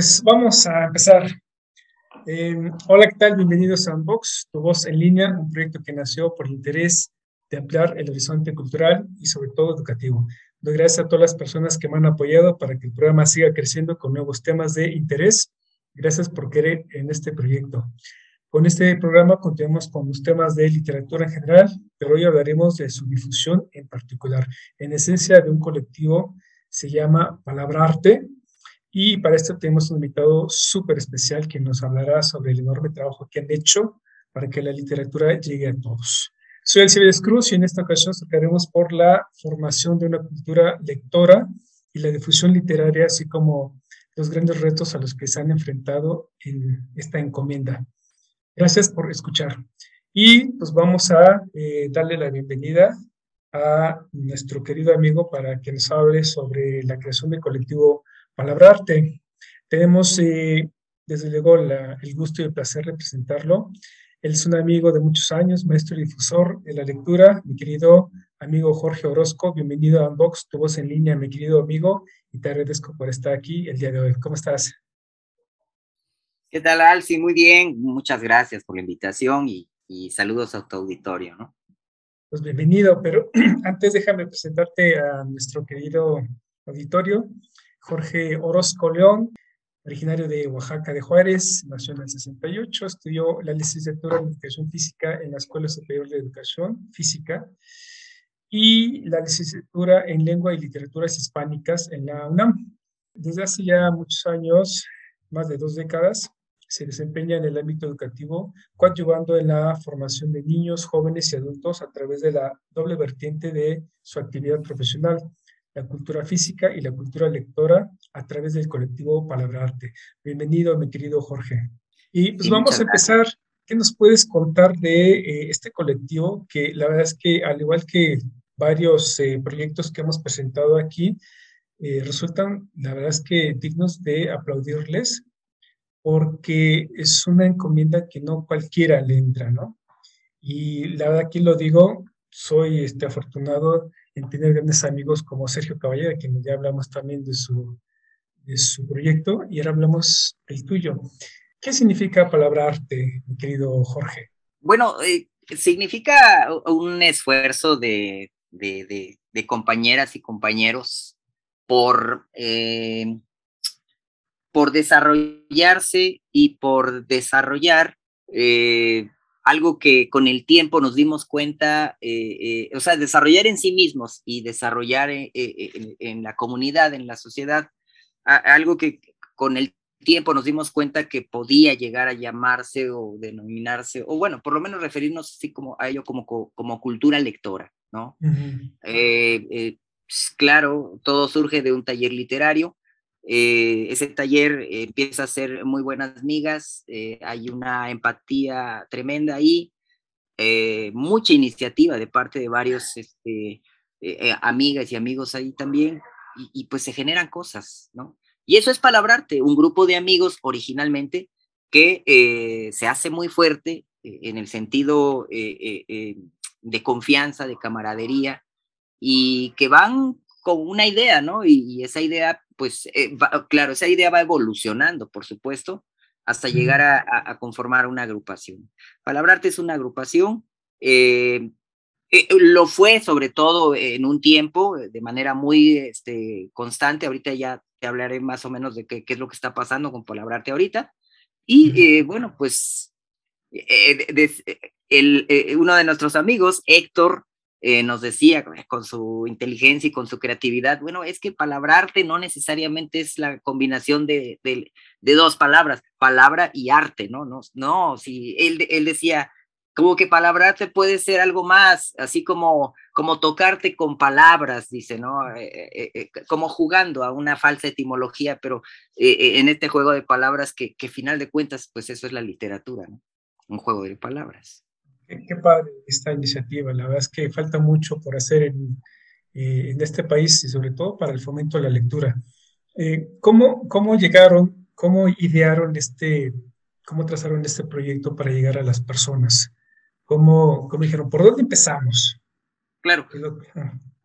Pues vamos a empezar. Eh, hola, ¿qué tal? Bienvenidos a Unbox, tu voz en línea, un proyecto que nació por interés de ampliar el horizonte cultural y sobre todo educativo. Doy gracias a todas las personas que me han apoyado para que el programa siga creciendo con nuevos temas de interés. Gracias por querer en este proyecto. Con este programa continuamos con los temas de literatura en general, pero hoy hablaremos de su difusión en particular. En esencia de un colectivo se llama Palabra Arte, y para esto tenemos un invitado súper especial que nos hablará sobre el enorme trabajo que han hecho para que la literatura llegue a todos. Soy Alcibiades Cruz y en esta ocasión sacaremos por la formación de una cultura lectora y la difusión literaria, así como los grandes retos a los que se han enfrentado en esta encomienda. Gracias por escuchar. Y pues vamos a eh, darle la bienvenida a nuestro querido amigo para que nos hable sobre la creación del colectivo Palabrarte. Tenemos, eh, desde luego, el gusto y el placer de presentarlo. Él es un amigo de muchos años, maestro y difusor de la lectura, mi querido amigo Jorge Orozco. Bienvenido a Unbox, tu voz en línea, mi querido amigo, y te agradezco por estar aquí el día de hoy. ¿Cómo estás? ¿Qué tal, Alci? Muy bien, muchas gracias por la invitación y, y saludos a tu auditorio, ¿no? Pues bienvenido, pero antes déjame presentarte a nuestro querido auditorio. Jorge Orozco León, originario de Oaxaca de Juárez, nació en el 68, estudió la licenciatura en Educación Física en la Escuela Superior de Educación Física y la licenciatura en Lengua y Literaturas Hispánicas en la UNAM. Desde hace ya muchos años, más de dos décadas, se desempeña en el ámbito educativo, coadyuvando en la formación de niños, jóvenes y adultos a través de la doble vertiente de su actividad profesional la cultura física y la cultura lectora a través del colectivo Palabra Arte. Bienvenido, mi querido Jorge. Y pues vamos a empezar. ¿Qué nos puedes contar de eh, este colectivo? Que la verdad es que, al igual que varios eh, proyectos que hemos presentado aquí, eh, resultan, la verdad es que dignos de aplaudirles, porque es una encomienda que no cualquiera le entra, ¿no? Y la verdad aquí lo digo, soy este, afortunado en tener grandes amigos como Sergio Caballero, quien ya hablamos también de su, de su proyecto, y ahora hablamos del tuyo. ¿Qué significa palabra arte, mi querido Jorge? Bueno, eh, significa un esfuerzo de, de, de, compañeras y compañeros por, eh, por desarrollarse y por desarrollar eh, algo que con el tiempo nos dimos cuenta, eh, eh, o sea, desarrollar en sí mismos y desarrollar eh, en, la comunidad, en la sociedad, algo que con el tiempo nos dimos cuenta que podía llegar a llamarse o denominarse, o bueno, por lo menos referirnos así como a ello como, como cultura lectora, ¿no? Pues, claro, todo surge de un taller literario eh, ese taller empieza a ser muy buenas migas, eh, hay una empatía tremenda ahí, eh, mucha iniciativa de parte de varios este, amigas y amigos ahí también, y, pues se generan cosas, ¿no? Y eso es palabrarte, un grupo de amigos originalmente que se hace muy fuerte en el sentido de confianza, de camaradería, y que van con una idea, ¿no? y esa idea pues eh, claro, esa idea va evolucionando, por supuesto, hasta llegar a, conformar una agrupación. Palabrarte es una agrupación, eh, eh, lo fue sobre todo en un tiempo, de manera muy este, constante, ahorita ya te hablaré más o menos de qué, qué es lo que está pasando con Palabrarte ahorita, y bueno, pues el, uno de nuestros amigos, Héctor, eh, nos decía con su inteligencia y con su creatividad, bueno, es que palabrarte no necesariamente es la combinación de, de, dos palabras, palabra y arte, ¿no? No, no si él, él decía, como que palabrarte puede ser algo más, así como, como tocarte con palabras, dice, ¿no? Eh, eh, como jugando a una falsa etimología, pero en este juego de palabras que, que final de cuentas, pues eso es la literatura, ¿no? Un juego de palabras. Qué, padre esta iniciativa, la verdad es que falta mucho por hacer en, en este país y sobre todo para el fomento de la lectura. ¿cómo, ¿Cómo llegaron, cómo idearon este cómo trazaron este proyecto para llegar a las personas? ¿Cómo, cómo dijeron, por dónde empezamos? Claro.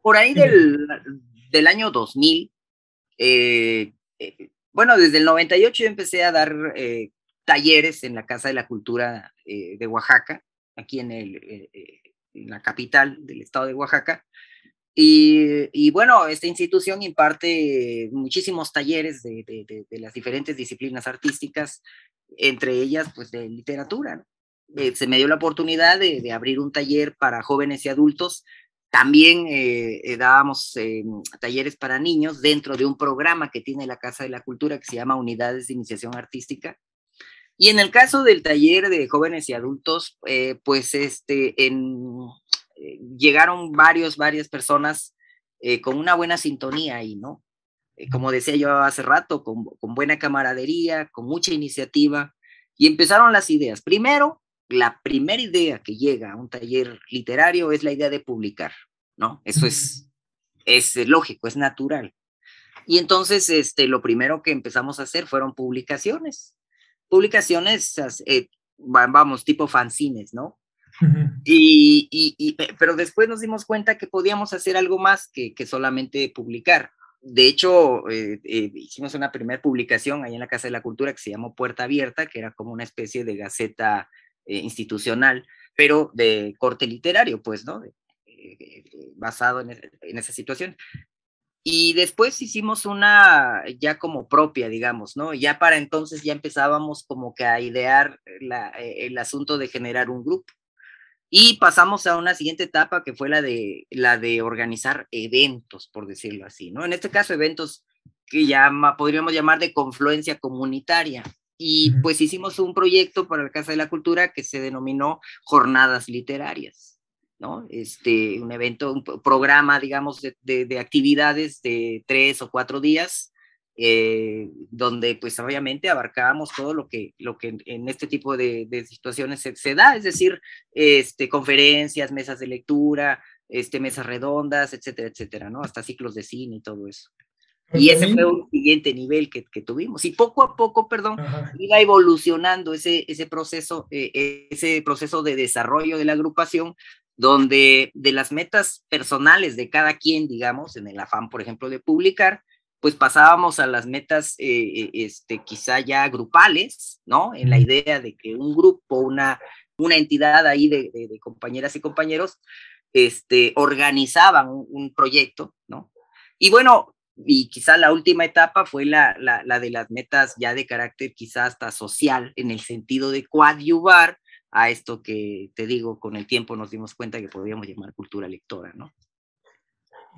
Por ahí del, del, año 2000, eh, eh, bueno, desde el 98 yo empecé a dar eh, talleres en la Casa de la Cultura de Oaxaca, aquí en, el, en la capital del estado de Oaxaca. Y, y, bueno, esta institución imparte muchísimos talleres de, de, las diferentes disciplinas artísticas, entre ellas pues de literatura. Eh, se me dio la oportunidad de, abrir un taller para jóvenes y adultos. También eh, eh, dábamos talleres para niños dentro de un programa que tiene la Casa de la Cultura que se llama Unidades de Iniciación Artística. Y en el caso del taller de jóvenes y adultos, pues este, en, llegaron varios, varias personas con una buena sintonía ahí, ¿no? como decía yo hace rato, con, con, buena camaradería, con mucha iniciativa, y empezaron las ideas. Primero, la primera idea que llega a un taller literario es la idea de publicar, ¿no? Eso es, es lógico, es natural. Y entonces, este, lo primero que empezamos a hacer fueron publicaciones. Publicaciones, eh, vamos, tipo fanzines, ¿no? y, y, pero después nos dimos cuenta que podíamos hacer algo más que, que solamente publicar. De hecho, eh, eh, hicimos una primera publicación ahí en la Casa de la Cultura que se llamó Puerta Abierta, que era como una especie de gaceta eh, institucional, pero de corte literario, pues, ¿no? Basado en, en, esa situación. Y después hicimos una ya como propia, digamos, ¿no? Ya para entonces ya empezábamos como que a idear la, eh, el asunto de generar un grupo. Y pasamos a una siguiente etapa que fue la de, la de organizar eventos, por decirlo así, ¿no? En este caso, eventos que ya podríamos llamar de confluencia comunitaria, y pues hicimos un proyecto para la Casa de la Cultura que se denominó Jornadas Literarias, ¿no? Este, un evento, un programa, digamos, de, de, actividades de tres o cuatro días, eh, donde pues obviamente abarcábamos todo lo que, lo que en este tipo de, de situaciones se, se, da, es decir, este, conferencias, mesas de lectura, este, mesas redondas, etcétera, etcétera, ¿no? Hasta ciclos de cine y todo eso. Y ese fue un siguiente nivel que, que tuvimos. Y poco a poco, perdón, iba evolucionando ese, ese, proceso, eh, ese proceso de desarrollo de la agrupación, donde de las metas personales de cada quien, digamos, en el afán, por ejemplo, de publicar, pues pasábamos a las metas, eh, eh, este, quizá ya grupales, ¿no? En la idea de que un grupo, una, una entidad ahí de, de, compañeras y compañeros, este, organizaban un, un proyecto, ¿no? Y bueno, y quizá la última etapa fue la, la, de las metas ya de carácter quizá hasta social, en el sentido de coadyuvar a esto que te digo, con el tiempo nos dimos cuenta que podíamos llamar cultura lectora, ¿no?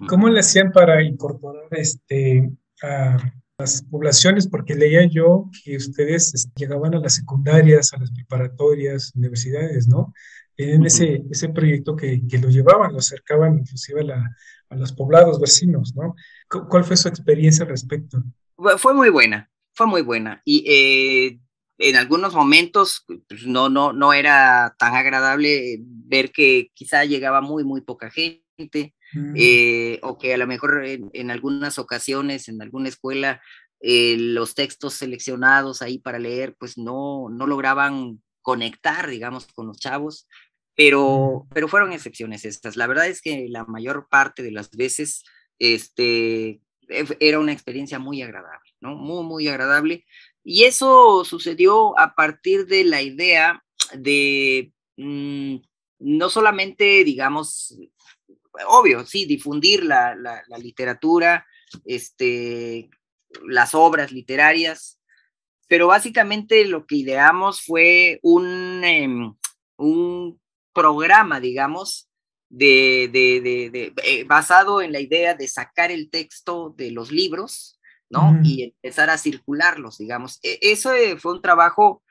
¿Cómo le hacían para incorporar este, a las poblaciones? Porque leía yo que ustedes este, llegaban a las secundarias, a las preparatorias, universidades, ¿no? En ese, ese proyecto que, que lo llevaban, lo acercaban inclusive a la, a los poblados vecinos, ¿no? ¿Cuál fue su experiencia al respecto? Fue muy buena, fue muy buena. Y eh, en algunos momentos pues, no, no, no era tan agradable ver que quizá llegaba muy, muy poca gente, mm. eh, o que a lo mejor en, algunas ocasiones, en alguna escuela, eh, los textos seleccionados ahí para leer, pues no, no lograban conectar, digamos, con los chavos pero, pero fueron excepciones estas. La verdad es que la mayor parte de las veces este, e, era una experiencia muy agradable, ¿no? Muy, muy agradable. Y eso sucedió a partir de la idea de mm, no solamente, digamos, obvio, sí, difundir la, literatura, este, las obras literarias, pero básicamente lo que ideamos fue un, em, un programa, digamos, de, eh, basado en la idea de sacar el texto de los libros, ¿no? Y empezar a circularlos, digamos. E, eso eh, fue un trabajo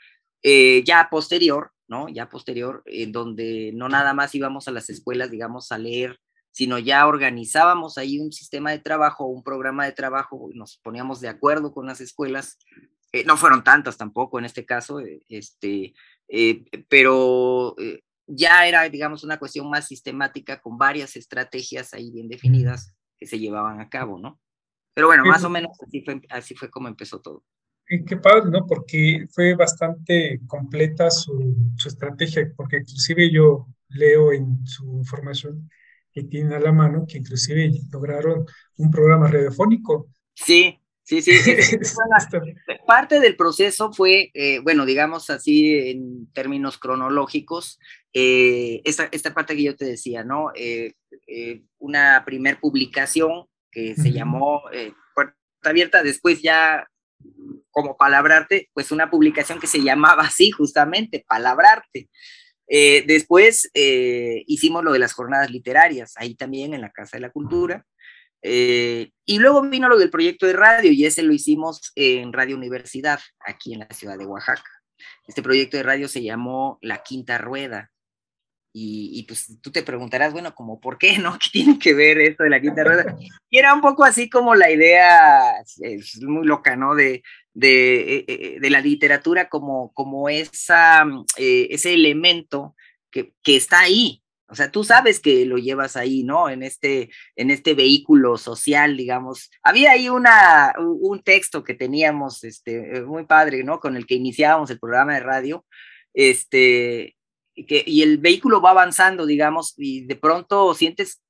eh, ya posterior, ¿no? Ya posterior, en donde no nada más íbamos a las escuelas, digamos, a leer, sino ya organizábamos ahí un sistema de trabajo, un programa de trabajo, nos poníamos de acuerdo con las escuelas. Eh, no fueron tantas tampoco en este caso, este, pero ya era, digamos, una cuestión más sistemática con varias estrategias ahí bien definidas que se llevaban a cabo, ¿no? Pero bueno, más o menos así fue, así fue como empezó todo. Qué padre, ¿no? Porque fue bastante completa su, su estrategia, porque inclusive yo leo en su información que tienen a la mano que inclusive lograron un programa radiofónico. Sí, sí, sí. parte del proceso fue, eh, bueno, digamos así en términos cronológicos, eh, esta, esta, parte que yo te decía, ¿no? Eh, una primer publicación que se llamó Puerta Abierta, después ya como Palabrarte, pues una publicación que se llamaba así justamente, Palabrarte. Eh, después eh, hicimos lo de las jornadas literarias, ahí también en la Casa de la Cultura. Eh, y luego vino lo del proyecto de radio y ese lo hicimos en Radio Universidad, aquí en la ciudad de Oaxaca. Este proyecto de radio se llamó La Quinta Rueda. Y, pues tú te preguntarás, bueno, como por qué, ¿no? ¿Qué tiene que ver esto de la quinta rueda? Y era un poco así como la idea, es muy loca, ¿no? De, de, eh, eh, de la literatura como, como esa, mm, eh, ese elemento que, que, está ahí. O sea, tú sabes que lo llevas ahí, ¿no? En este, en este vehículo social, digamos. Había ahí una, un texto que teníamos, este, muy padre, ¿no? Con el que iniciábamos el programa de radio, este, que, y el vehículo va avanzando, digamos, y de pronto sientes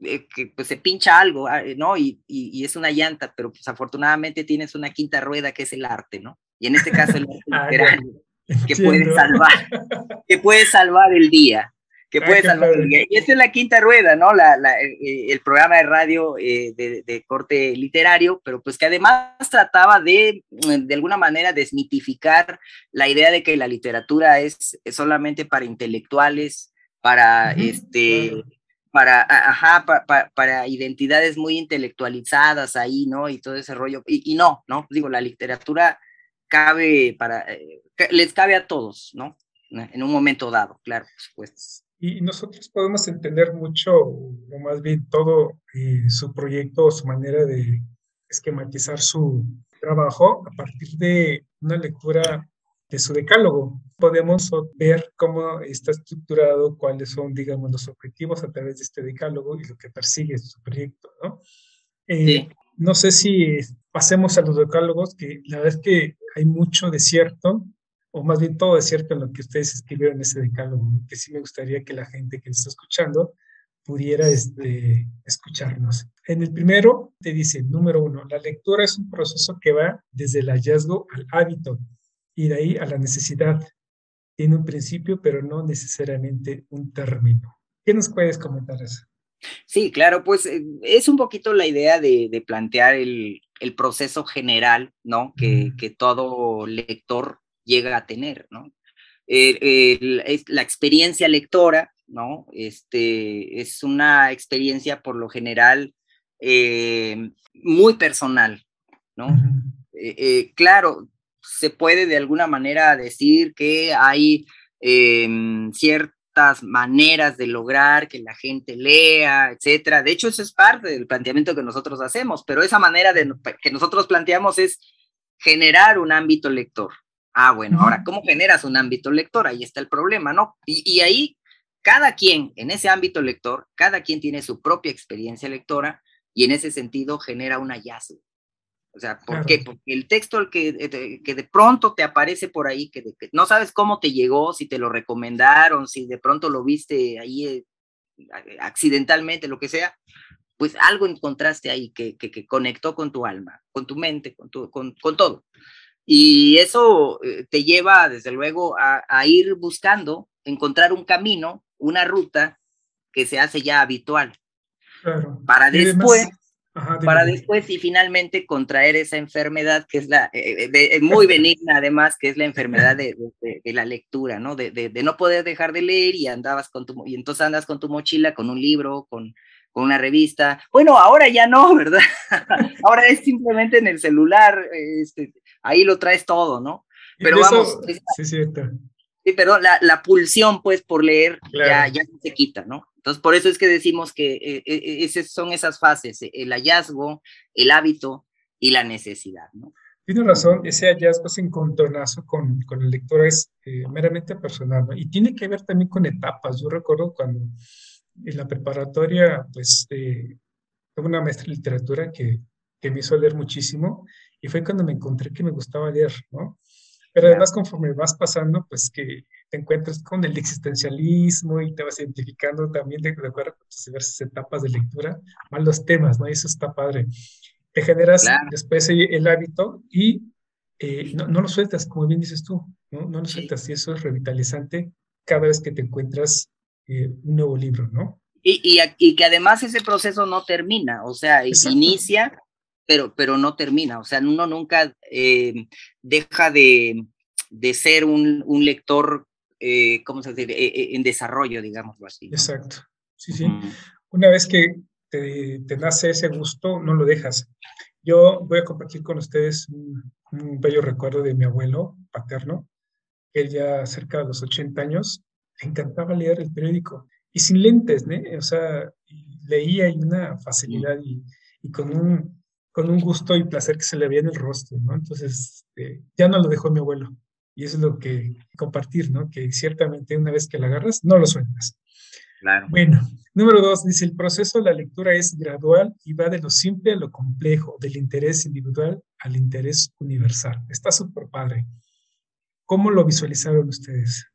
eh, que pues se pincha algo, ah, ¿no? Y, y, es una llanta, pero pues afortunadamente tienes una quinta rueda que es el arte, ¿no? Y en este caso el arte ah, que puede salvar, que puede salvar el día, que puede salvar el día. Y esta es la quinta rueda, ¿no? La, la, eh, el programa de radio eh, de, de, corte literario, pero pues que además trataba de, de alguna manera, desmitificar la idea de que la literatura es, solamente para intelectuales, para este, para, ajá, para identidades muy intelectualizadas ahí, ¿no? Y todo ese rollo. Y, no, ¿no? Digo, la literatura cabe para, eh, les cabe a todos, ¿no? En un momento dado, claro, pues y nosotros podemos entender mucho, o más bien todo eh, su proyecto, su manera de esquematizar su trabajo a partir de una lectura de su decálogo. Podemos ver cómo está estructurado, cuáles son, digamos, los objetivos a través de este decálogo y lo que persigue su proyecto, ¿no? Eh, no sé si pasemos a los decálogos, que la verdad es que hay mucho desierto, o más bien todo desierto en lo que ustedes escribieron en ese decálogo, que sí me gustaría que la gente que está escuchando pudiera este, escucharnos. En el primero te dice, número uno, la lectura es un proceso que va desde el hallazgo al hábito y de ahí a la necesidad. Tiene un principio, pero no necesariamente un término. ¿Qué nos puedes comentar eso? Sí, claro, pues eh, es un poquito la idea de, plantear el, proceso general, ¿no? Que, que todo lector llega a tener, ¿no? la experiencia lectora, ¿no? Este, es una experiencia por lo general eh, muy personal, ¿no? Eh, eh, claro, se puede de alguna manera decir que hay em, ciertas maneras de lograr que la gente lea, etcétera. De hecho, eso es parte del planteamiento que nosotros hacemos, pero esa manera de, que nosotros planteamos es generar un ámbito lector, Ah, bueno, ahora, ¿cómo generas un ámbito lector? Ahí está el problema, ¿no? Y, ahí, cada quien, en ese ámbito lector, cada quien tiene su propia experiencia lectora y en ese sentido genera un hallazgo. O sea, ¿por qué? Porque el texto el que, de, que de pronto te aparece por ahí, que, no sabes cómo te llegó, si te lo recomendaron, si de pronto lo viste ahí eh, accidentalmente, lo que sea, pues algo encontraste ahí que, que, conectó con tu alma, con tu mente, con, tu, con, con todo. Y eso eh, te lleva, desde luego, a, ir buscando, encontrar un camino, una ruta que se hace ya habitual. Para después, para después y finalmente contraer esa enfermedad que es la eh, eh, muy benigna además, que es la enfermedad de, la lectura, ¿no? De, no poder dejar de leer y andabas con tu, y entonces andas con tu mochila, con un libro, con, con una revista. Bueno, ahora ya no, ¿verdad? ahora es simplemente en el celular, este, ahí lo traes todo, ¿no? Pero vamos. sí, cierto. Sí, pero la, la pulsión, pues, por leer ya, ya se quita, ¿no? Entonces, por eso es que decimos que eh, eh, esas son esas fases, el hallazgo, el hábito y la necesidad, ¿no? Tiene razón, ese hallazgo, ese encontronazo con, con el lector es meramente personal, ¿no? Y tiene que ver también con etapas. Yo recuerdo cuando en la preparatoria, pues, eh, tuve una maestra de literatura que, que me hizo leer muchísimo y fue cuando me encontré que me gustaba leer, ¿no? Pero además conforme vas pasando, pues que te encuentras con el existencialismo y te vas identificando también de, acuerdo con tus diversas etapas de lectura, más los temas, ¿no? Y eso está padre. Te generas después el, hábito y eh, no, no, lo sueltas, como bien dices tú, ¿no? No lo sueltas y eso es revitalizante cada vez que te encuentras eh, un nuevo libro, ¿no? Y, y, y, que además ese proceso no termina, o sea, inicia pero, pero no termina. O sea, uno nunca eh, deja de, de, ser un, un lector, eh, ¿cómo se dice?, eh, en desarrollo, digámoslo así. Exacto. Sí, sí. Una vez que te, te, nace ese gusto, no lo dejas. Yo voy a compartir con ustedes un, bello recuerdo de mi abuelo paterno, él ya cerca de los 80 años, le encantaba leer el periódico y sin lentes, ¿no? O sea, leía y una facilidad y, y con un, con un gusto y placer que se le veía en el rostro, ¿no? Entonces, este, ya no lo dejó mi abuelo. Y eso es lo que compartir, ¿no? Que ciertamente una vez que la agarras, no lo sueltas. Claro. Bueno, número dos, dice, el proceso de la lectura es gradual y va de lo simple a lo complejo, del interés individual al interés universal. Está súper padre. ¿Cómo lo visualizaron ustedes?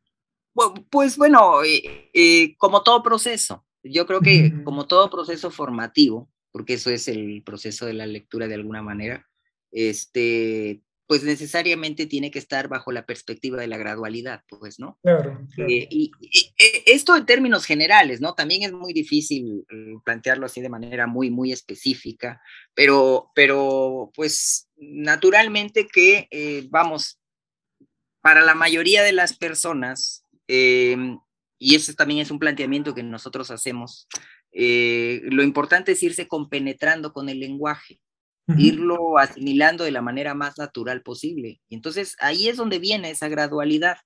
Pues bueno, eh, eh, como todo proceso, yo creo que como todo proceso formativo, porque eso es el proceso de la lectura de alguna manera, este, pues necesariamente tiene que estar bajo la perspectiva de la gradualidad, pues, ¿no? Claro. Eh, y, eh, esto en términos generales, ¿no? También es muy difícil eh, plantearlo así de manera muy, muy específica, pero, pero pues naturalmente que, vamos, para la mayoría de las personas, y ese también es un planteamiento que nosotros hacemos, eh, lo importante es irse compenetrando con el lenguaje, irlo asimilando de la manera más natural posible. Y entonces ahí es donde viene esa gradualidad.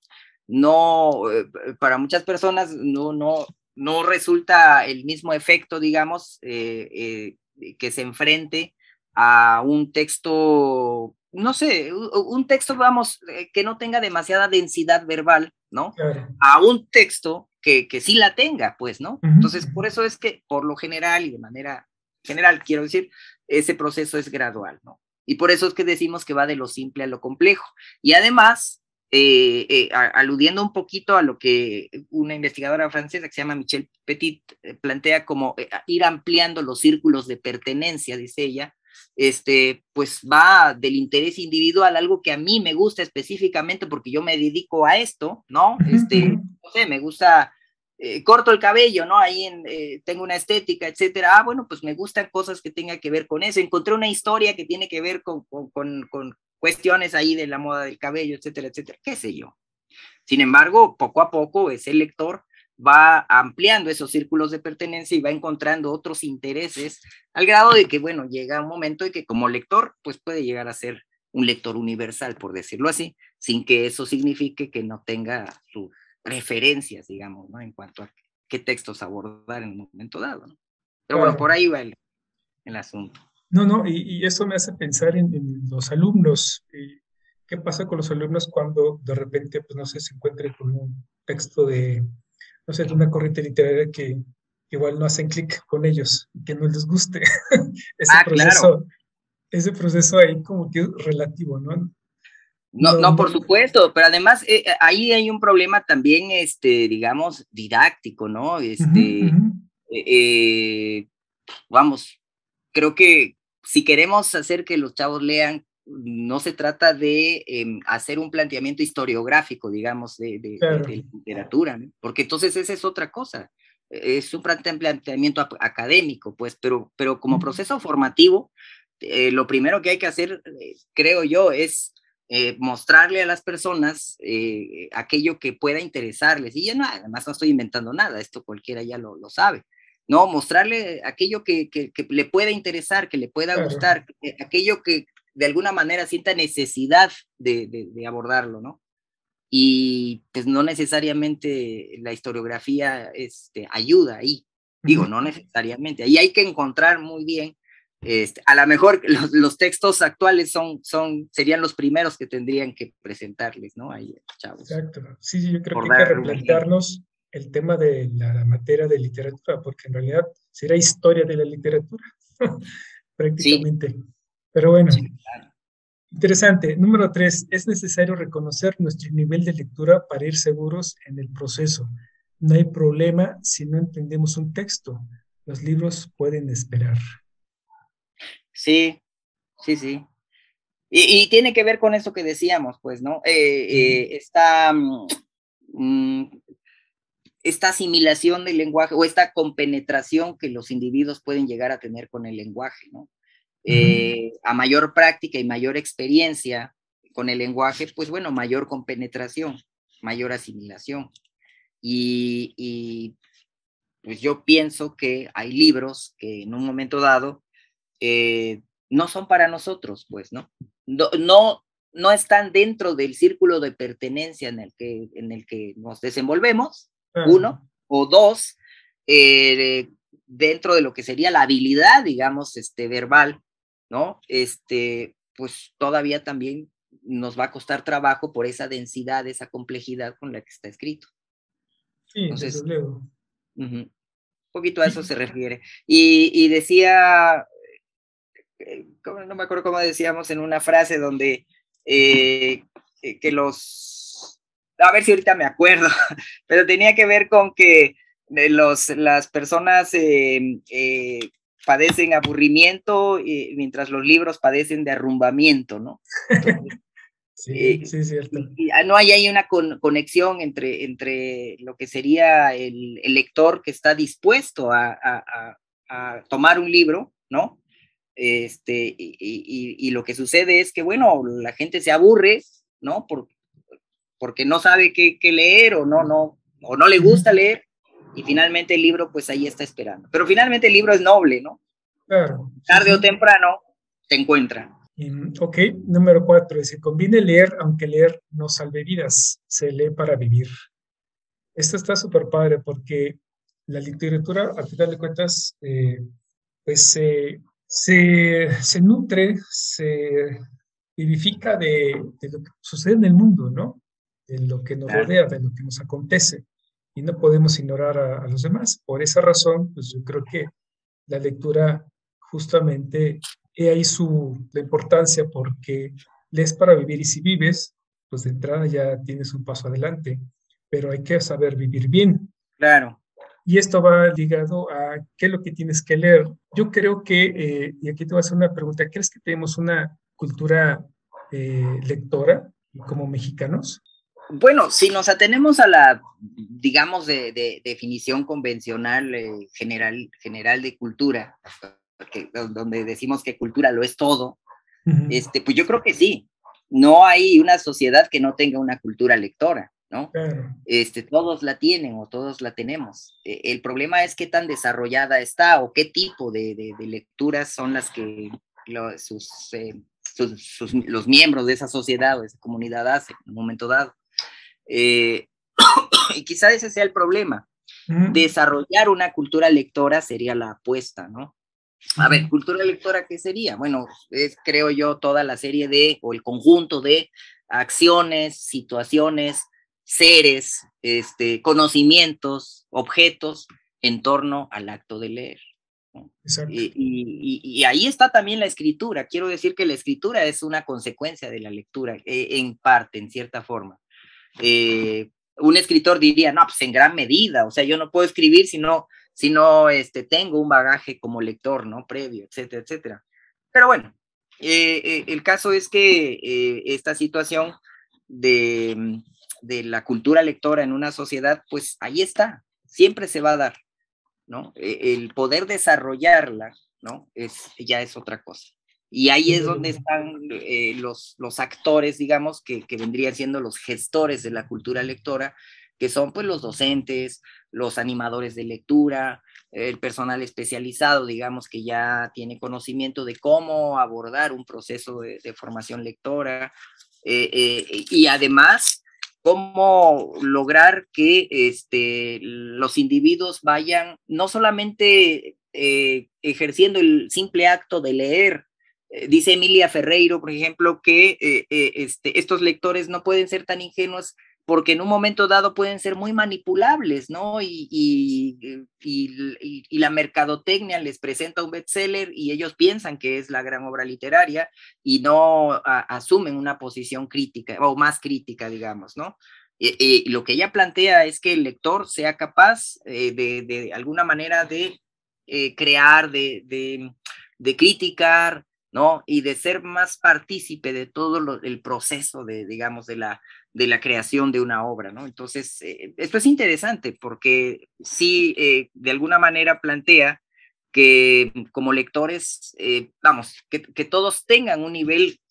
No, eh, para muchas personas no, no, no resulta el mismo efecto, digamos, eh, que se enfrente a un texto, no sé, un texto, vamos, que no tenga demasiada densidad verbal, ¿no? A un texto que, que sí la tenga, pues, ¿no? Entonces, por eso es que, por lo general y de manera general, quiero decir, ese proceso es gradual, ¿no? Y por eso es que decimos que va de lo simple a lo complejo. Y además, eh, eh, aludiendo un poquito a lo que una investigadora francesa que se llama Michelle Petit eh, plantea como ir ampliando los círculos de pertenencia, dice ella, este, pues va del interés individual, algo que a mí me gusta específicamente porque yo me dedico a esto, ¿no? Este, no sé, me gusta, eh, corto el cabello, ¿no? Ahí en, eh, tengo una estética, etcétera. Ah, bueno, pues me gustan cosas que tengan que ver con eso. Encontré una historia que tiene que ver con, con, con, con cuestiones ahí de la moda del cabello, etcétera, etcétera, qué sé yo. Sin embargo, poco a poco ese lector va ampliando esos círculos de pertenencia y va encontrando otros intereses, al grado de que, bueno, llega un momento en que como lector, pues puede llegar a ser un lector universal, por decirlo así, sin que eso signifique que no tenga sus preferencias, digamos, ¿no? En cuanto a qué textos abordar en un momento dado, ¿no? Pero bueno, por ahí va el, el asunto. No, no, y, y, eso me hace pensar en, los alumnos. ¿Qué pasa con los alumnos cuando de repente, pues no sé, se encuentran con un texto de no sé, de una corriente literaria que igual no hacen clic con ellos que no les guste. ese ah, proceso, claro. ese proceso ahí como que es relativo, ¿no? No, no, por supuesto, pero además eh, ahí hay un problema también, este, digamos, didáctico, ¿no? Este, eh, eh, vamos, creo que si queremos hacer que los chavos lean no se trata de em, hacer un planteamiento historiográfico, digamos, de, literatura, porque entonces esa es otra cosa. Es un planteamiento académico, pues, pero, pero como proceso formativo, eh, lo primero que hay que hacer, eh, creo yo, es eh, mostrarle a las personas aquello que pueda interesarles. Y ya no, además no estoy inventando nada, esto cualquiera ya lo, lo sabe. No, mostrarle aquello que, que, le pueda interesar, que le pueda gustar, aquello que, de alguna manera sienta necesidad de, de, abordarlo, ¿no? y pues no necesariamente la historiografía este, ayuda ahí. Digo, no necesariamente. Ahí hay que encontrar muy bien. Este, a lo mejor los, textos actuales son, son, serían los primeros que tendrían que presentarles, ¿no? Ahí, chavos. Exacto. Sí, sí, yo creo que hay que replantearnos el tema de la materia de literatura, porque en realidad será historia de la literatura, prácticamente. Pero bueno, interesante. Número tres, es necesario reconocer nuestro nivel de lectura para ir seguros en el proceso. No hay problema si no entendemos un texto. Los libros pueden esperar. Sí, sí, sí. Y, tiene que ver con eso que decíamos, pues, ¿no? Eh, eh, esta, mm, mm, esta asimilación del lenguaje o esta compenetración que los individuos pueden llegar a tener con el lenguaje, ¿no? Eh, a mayor práctica y mayor experiencia con el lenguaje, pues bueno, mayor compenetración, mayor asimilación. Y, pues yo pienso que hay libros que en un momento dado eh, no son para nosotros, pues, ¿no? ¿no? No, no están dentro del círculo de pertenencia en el que, en el que nos desenvolvemos, uno, o dos, eh, dentro de lo que sería la habilidad, digamos, este, verbal, ¿no? Este, pues todavía también nos va a costar trabajo por esa densidad, esa complejidad con la que está escrito. Sí, Entonces, un poquito a eso se refiere. Y, decía, eh, no me acuerdo cómo decíamos en una frase donde eh, que los, a ver si ahorita me acuerdo, pero tenía que ver con que los, las personas eh, padecen aburrimiento mientras los libros padecen de arrumbamiento, ¿no? Sí, eh, sí, cierto. Ah, no hay ahí una conexión entre, entre lo que sería el, lector que está dispuesto a, tomar un libro, ¿no? Este, y, lo que sucede es que, bueno, la gente se aburre, ¿no? Por, porque no sabe qué, leer o no, no, o no le gusta leer, y finalmente el libro, pues ahí está esperando. Pero finalmente el libro es noble, ¿no? Claro. Tarde o temprano te encuentra. Ok, número cuatro, dice, conviene leer aunque leer no salve vidas, se lee para vivir. Esto está súper padre porque la literatura, a final de cuentas, eh, pues se, se, nutre, se vivifica de, lo que sucede en el mundo, ¿no? De lo que nos rodea, de lo que nos acontece. Y no podemos ignorar a, a los demás. Por esa razón, pues yo creo que la lectura justamente he ahí su la importancia porque lees para vivir y si vives, pues de entrada ya tienes un paso adelante, pero hay que saber vivir bien. Claro. Y esto va ligado a qué es lo que tienes que leer. Yo creo que, eh, y aquí te voy a hacer una pregunta, ¿crees que tenemos una cultura eh, lectora como mexicanos? Bueno, si nos atenemos a la, digamos, de, definición convencional eh, general, general de cultura, donde decimos que cultura lo es todo, este, pues yo creo que sí. No hay una sociedad que no tenga una cultura lectora, ¿no? Este, todos la tienen o todos la tenemos. E, el problema es qué tan desarrollada está o qué tipo de, lecturas son las que eh, sus, los miembros de esa sociedad o de esa comunidad hacen en un momento dado. Eh, y quizá ese sea el problema. Desarrollar una cultura lectora sería la apuesta, ¿no? A ver, cultura lectora, ¿qué sería? Bueno, es creo yo toda la serie de, o el conjunto de acciones, situaciones, seres, este, conocimientos, objetos en torno al acto de leer. Y, ahí está también la escritura. Quiero decir que la escritura es una consecuencia de la lectura, eh, en parte, en cierta forma. Eh, un escritor diría, no, pues en gran medida, o sea, yo no puedo escribir si no, si no este, tengo un bagaje como lector, ¿no? Previo, etcétera, etcétera. Pero bueno, eh, eh, el caso es que esta situación de, de, la cultura lectora en una sociedad, pues ahí está, siempre se va a dar, ¿no? E, el poder desarrollarla, ¿no? Es, ya es otra cosa. Y ahí es donde están los, los actores, digamos, que, que vendrían siendo los gestores de la cultura lectora, que son pues los docentes, los animadores de lectura, el personal especializado, digamos, que ya tiene conocimiento de cómo abordar un proceso de, formación lectora. Eh, eh, y además, cómo lograr que este, los individuos vayan no solamente eh, ejerciendo el simple acto de leer. Eh, dice Emilia Ferreiro, por ejemplo, que eh, este, estos lectores no pueden ser tan ingenuos porque en un momento dado pueden ser muy manipulables, ¿no? Y, la mercadotecnia les presenta un bestseller y ellos piensan que es la gran obra literaria y no asumen una posición crítica o más crítica, digamos, ¿no? Lo que ella plantea es que el lector sea capaz de, alguna manera de eh, crear, de, criticar, Y de ser más partícipe de todo el proceso de, digamos, de la, de la creación de una obra, ¿no? Entonces, eh, esto es interesante porque sí, eh, de alguna manera plantea que como lectores, vamos, que, todos tengan un nivel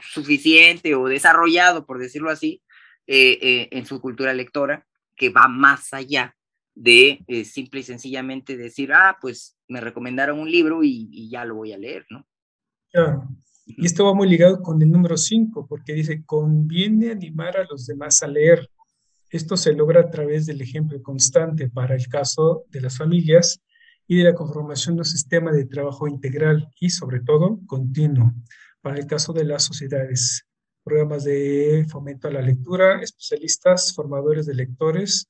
suficiente o desarrollado, por decirlo así, en su cultura lectora, que va más allá de eh, simple y sencillamente decir, ah, pues me recomendaron un libro y, ya lo voy a leer, ¿no? Claro. Y esto va muy ligado con el número 5, porque dice, conviene animar a los demás a leer. Esto se logra a través del ejemplo constante para el caso de las familias y de la conformación de un sistema de trabajo integral y, sobre todo, continuo para el caso de las sociedades. Programas de fomento a la lectura, especialistas, formadores de lectores,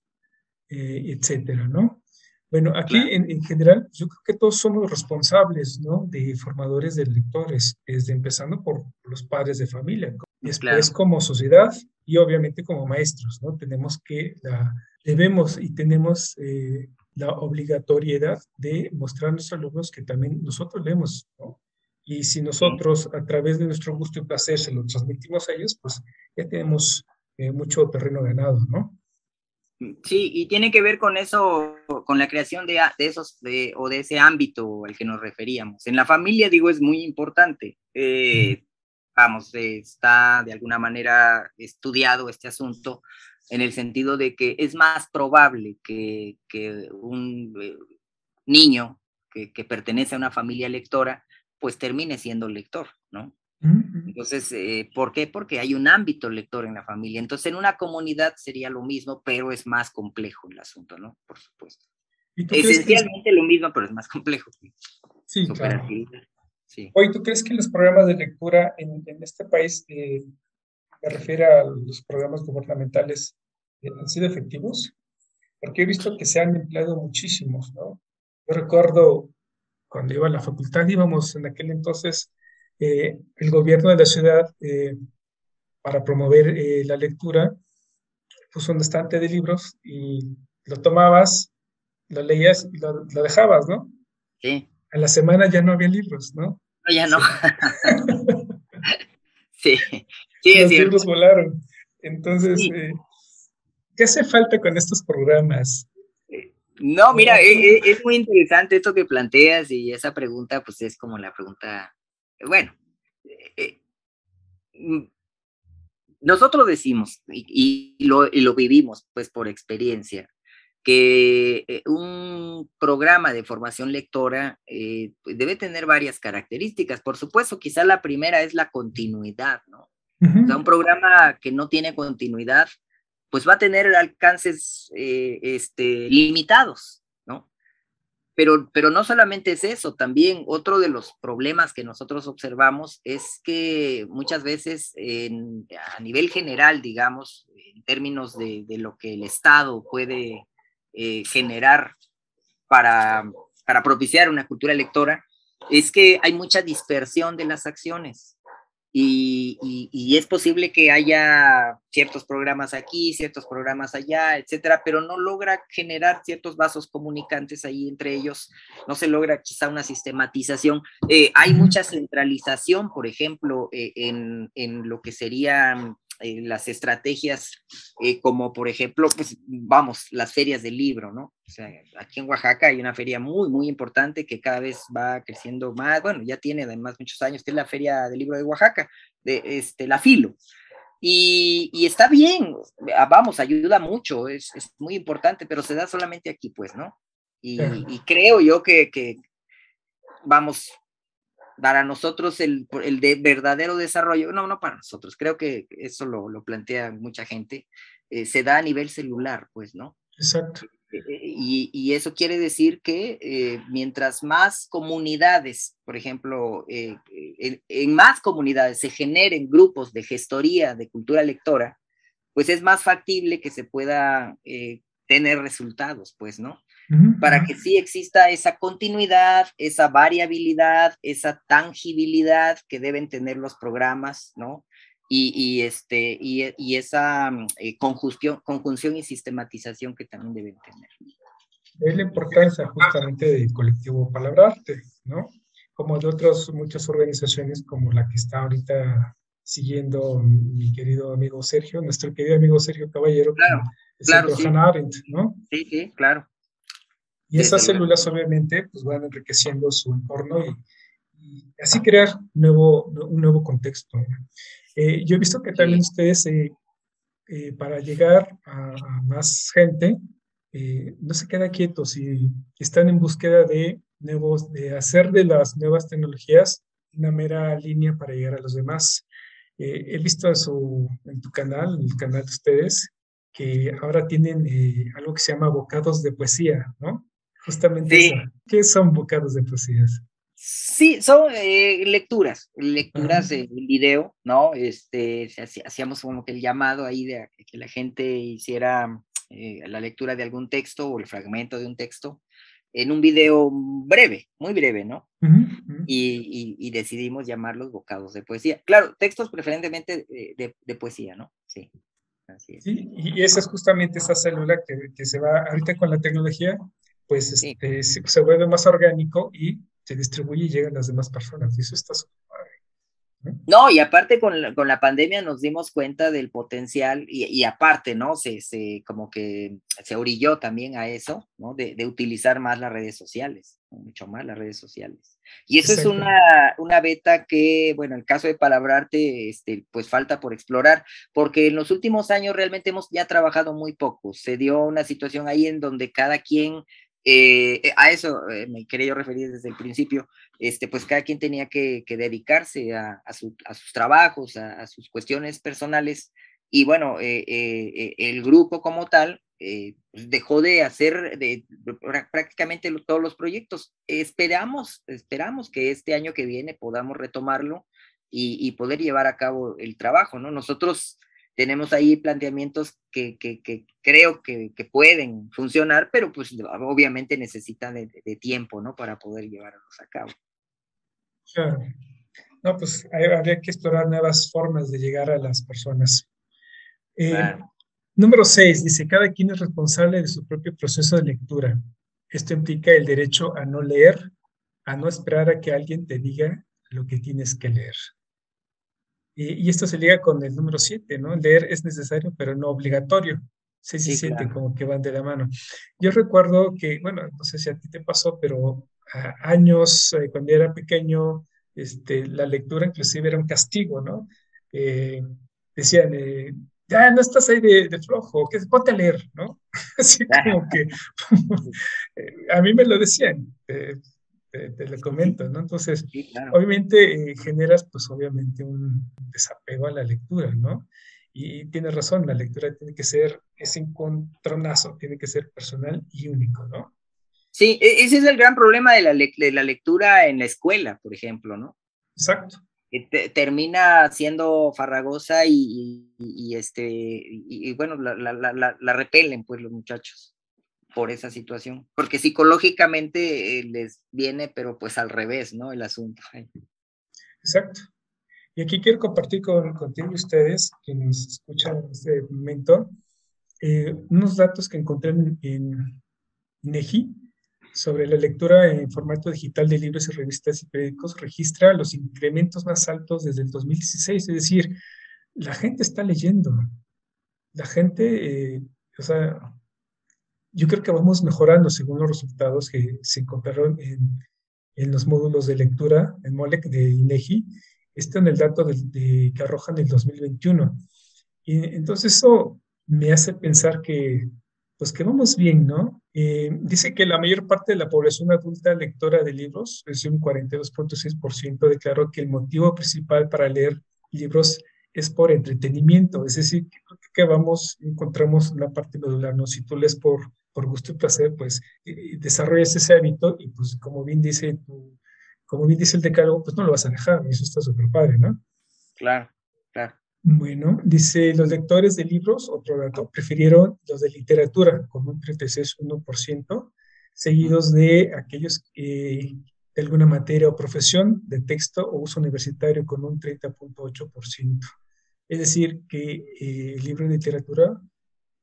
eh, etcétera, ¿no? Bueno, aquí en, general, yo creo que todos somos responsables, ¿no? De formadores de lectores, desde empezando por los padres de familia, después como sociedad y obviamente como maestros, ¿no? Tenemos que, la, debemos y tenemos eh, la obligatoriedad de mostrar a nuestros alumnos que también nosotros leemos, ¿no? Y si nosotros a través de nuestro gusto y placer se lo transmitimos a ellos, pues ya tenemos eh, mucho terreno ganado, ¿no? Sí, y tiene que ver con eso, con la creación de, esos de, o de ese ámbito al que nos referíamos. En la familia, digo, es muy importante. Eh, vamos, está de alguna manera estudiado este asunto en el sentido de que es más probable que, que un eh, niño que, que pertenece a una familia lectora, pues termine siendo lector, ¿no? Entonces, eh, ¿por qué? Porque hay un ámbito lector en la familia. Entonces, en una comunidad sería lo mismo, pero es más complejo el asunto, ¿no? Por supuesto. Esencialmente lo mismo, pero es más complejo. Sí, claro. Sí. Oye, ¿tú crees que los programas de lectura en, este país, eh, me refiero a los programas gubernamentales, eh, han sido efectivos? Porque he visto que se han empleado muchísimos, ¿no? Yo recuerdo cuando iba a la facultad, íbamos en aquel entonces eh, el gobierno de la ciudad, eh, para promover eh, la lectura, puso un estante de libros y lo tomabas, lo leías y lo, dejabas, ¿no? Sí. A la semana ya no había libros, ¿no? No, ya no. Sí, sí, Los libros volaron. Entonces, ¿qué hace falta con estos programas? No, mira, es, es, muy interesante esto que planteas y esa pregunta, pues es como la pregunta bueno, eh, mm, nosotros decimos, y, lo, vivimos pues por experiencia, que eh, un programa de formación lectora eh, pues, debe tener varias características. Por supuesto, quizá la primera es la continuidad, ¿no? o sea, un programa que no tiene continuidad, pues va a tener alcances este, limitados, pero, pero no solamente es eso, también otro de los problemas que nosotros observamos es que muchas veces a nivel general, digamos, en términos de, lo que el Estado puede eh, generar para, para propiciar una cultura lectora, es que hay mucha dispersión de las acciones. Y, es posible que haya ciertos programas aquí, ciertos programas allá, etcétera, pero no logra generar ciertos vasos comunicantes ahí entre ellos, no se logra quizá una sistematización. Eh, hay mucha centralización, por ejemplo, eh, en, en, lo que serían eh, las estrategias, eh, como por ejemplo, pues vamos, las ferias del libro, ¿no? O sea, aquí en Oaxaca hay una feria muy, muy importante que cada vez va creciendo más, bueno, ya tiene además muchos años, que es la Feria del Libro de Oaxaca, de este, la Filo. Y, y está bien, ah, vamos, ayuda mucho, es, es, muy importante, pero se da solamente aquí, pues, ¿no? Y, y creo yo que, que, vamos, para nosotros el, el, de verdadero desarrollo, no, no para nosotros, creo que eso lo, lo plantea mucha gente, eh, se da a nivel celular, pues, ¿no? Exacto. Eh, eh, y, y, eso quiere decir que mientras más comunidades, por ejemplo, en, en, más comunidades se generen grupos de gestoría de cultura lectora, pues es más factible que se pueda tener resultados, pues, ¿no? Para que sí exista esa continuidad, esa variabilidad, esa tangibilidad que deben tener los programas, ¿no? Y, y este, y, y esa eh, conjunción, conjunción y sistematización que también deben tener. Es la importancia justamente del colectivo Palabrarte, ¿no? Como de otras muchas organizaciones como la que está ahorita siguiendo mi querido amigo Sergio, nuestro querido amigo Sergio Caballero, claro, claro, sí. Arendt, ¿no? Sí, sí, claro. Y esas células obviamente pues van enriqueciendo su entorno y, y así crear nuevo, un nuevo contexto. Eh, yo he visto que también ustedes eh, eh, para llegar a, a más gente eh, no se quedan quietos y están en búsqueda de nuevos, de hacer de las nuevas tecnologías una mera línea para llegar a los demás. Eh, he visto en, su, en tu canal, en el canal de ustedes, que ahora tienen eh, algo que se llama bocados de poesía, ¿no? Justamente Sí. eso. ¿Qué son bocados de poesía? Sí, son eh, lecturas, lecturas en video, ¿no? Este, hacíamos como que el llamado ahí de que la gente hiciera eh, la lectura de algún texto o el fragmento de un texto en un video breve, muy breve, ¿no? Y, y- y decidimos llamarlos bocados de poesía. Claro, textos preferentemente de, de- de poesía, ¿no? Sí, así es. Sí, y esa es justamente esa célula que, que se va ahorita con la tecnología, pues Sí. este, se, se vuelve más orgánico y se distribuye y llega a las demás personas. Y eso está súper padre. No, y aparte con la, con la pandemia nos dimos cuenta del potencial y, y aparte, ¿no? Se, se como que se orilló también a eso, ¿no? De, de utilizar más las redes sociales, ¿no? mucho más las redes sociales. Y eso es una, una beta que, bueno, en el caso de Palabrarte, este, pues falta por explorar, porque en los últimos años realmente hemos ya trabajado muy poco. Se dio una situación ahí en donde cada quien, eh, a eso eh, me quería yo referir desde el principio, este, pues cada quien tenía que, que dedicarse a, a, su, a, sus trabajos, a, a, sus cuestiones personales. Y bueno, eh, eh, el grupo como tal eh, dejó de hacer de, de, prácticamente todos los proyectos. Esperamos, esperamos que este año que viene podamos retomarlo y, y poder llevar a cabo el trabajo, ¿no? Nosotros tenemos ahí planteamientos que, que, que creo que, que, pueden funcionar, pero pues obviamente necesitan de, de, tiempo, ¿no? Para poder llevarlos a cabo. Claro. No, pues habría que explorar nuevas formas de llegar a las personas. Eh, claro. Número 6, dice, cada quien es responsable de su propio proceso de lectura. Esto implica el derecho a no leer, a no esperar a que alguien te diga lo que tienes que leer. Y, y esto se liga con el número 7, ¿no? Leer es necesario, pero no obligatorio. 6 y sí, 7 claro. como que van de la mano. Yo recuerdo que, bueno, no sé si a ti te pasó, pero a años, eh, cuando era pequeño, este, la lectura inclusive era un castigo, ¿no? Eh, decían, eh, ya no estás ahí de, de, flojo, que ponte a leer, ¿no? Así como que a mí me lo decían, te, te, te lo comento, ¿no? Entonces, sí, claro. obviamente eh, generas, pues obviamente un desapego a la lectura, ¿no? Y tienes razón, la lectura tiene que ser ese encontronazo, tiene que ser personal y único, ¿no? Sí, e, ese es el gran problema de la, de la lectura en la escuela, por ejemplo, ¿no? Exacto. Te, termina siendo farragosa y, y, y este, y, y bueno, la, la, la, la, repelen pues los muchachos por esa situación, porque psicológicamente eh, les viene, pero pues al revés, ¿no? El asunto. Exacto. Y aquí quiero compartir con, contigo ustedes, que nos escuchan en este momento, eh, unos datos que encontré en, en INEGI sobre la lectura en formato digital de libros y revistas y periódicos registra los incrementos más altos desde el 2016, es decir, la gente está leyendo, la gente, eh, o sea, yo creo que vamos mejorando según los resultados que se encontraron en, en los módulos de lectura, en MOLEC de INEGI, está en el dato de, de, que arrojan el 2021. Y entonces eso me hace pensar que, pues que vamos bien, ¿no? Eh, dice que la mayor parte de la población adulta lectora de libros, es un 42.6%, declaró que el motivo principal para leer libros es por entretenimiento, es decir, que vamos, encontramos una parte modular, ¿no? Si tú lees por, por gusto y placer, pues eh, desarrollas ese hábito y pues como bien dice como bien dice el decálogo, pues no lo vas a dejar, y eso está súper padre, ¿no? Claro, claro. Bueno, dice, los lectores de libros, otro dato, prefirieron los de literatura con un 36,1%, seguidos de aquellos de alguna materia o profesión de texto o uso universitario con un 30.8%. Es decir, que eh, el libro de literatura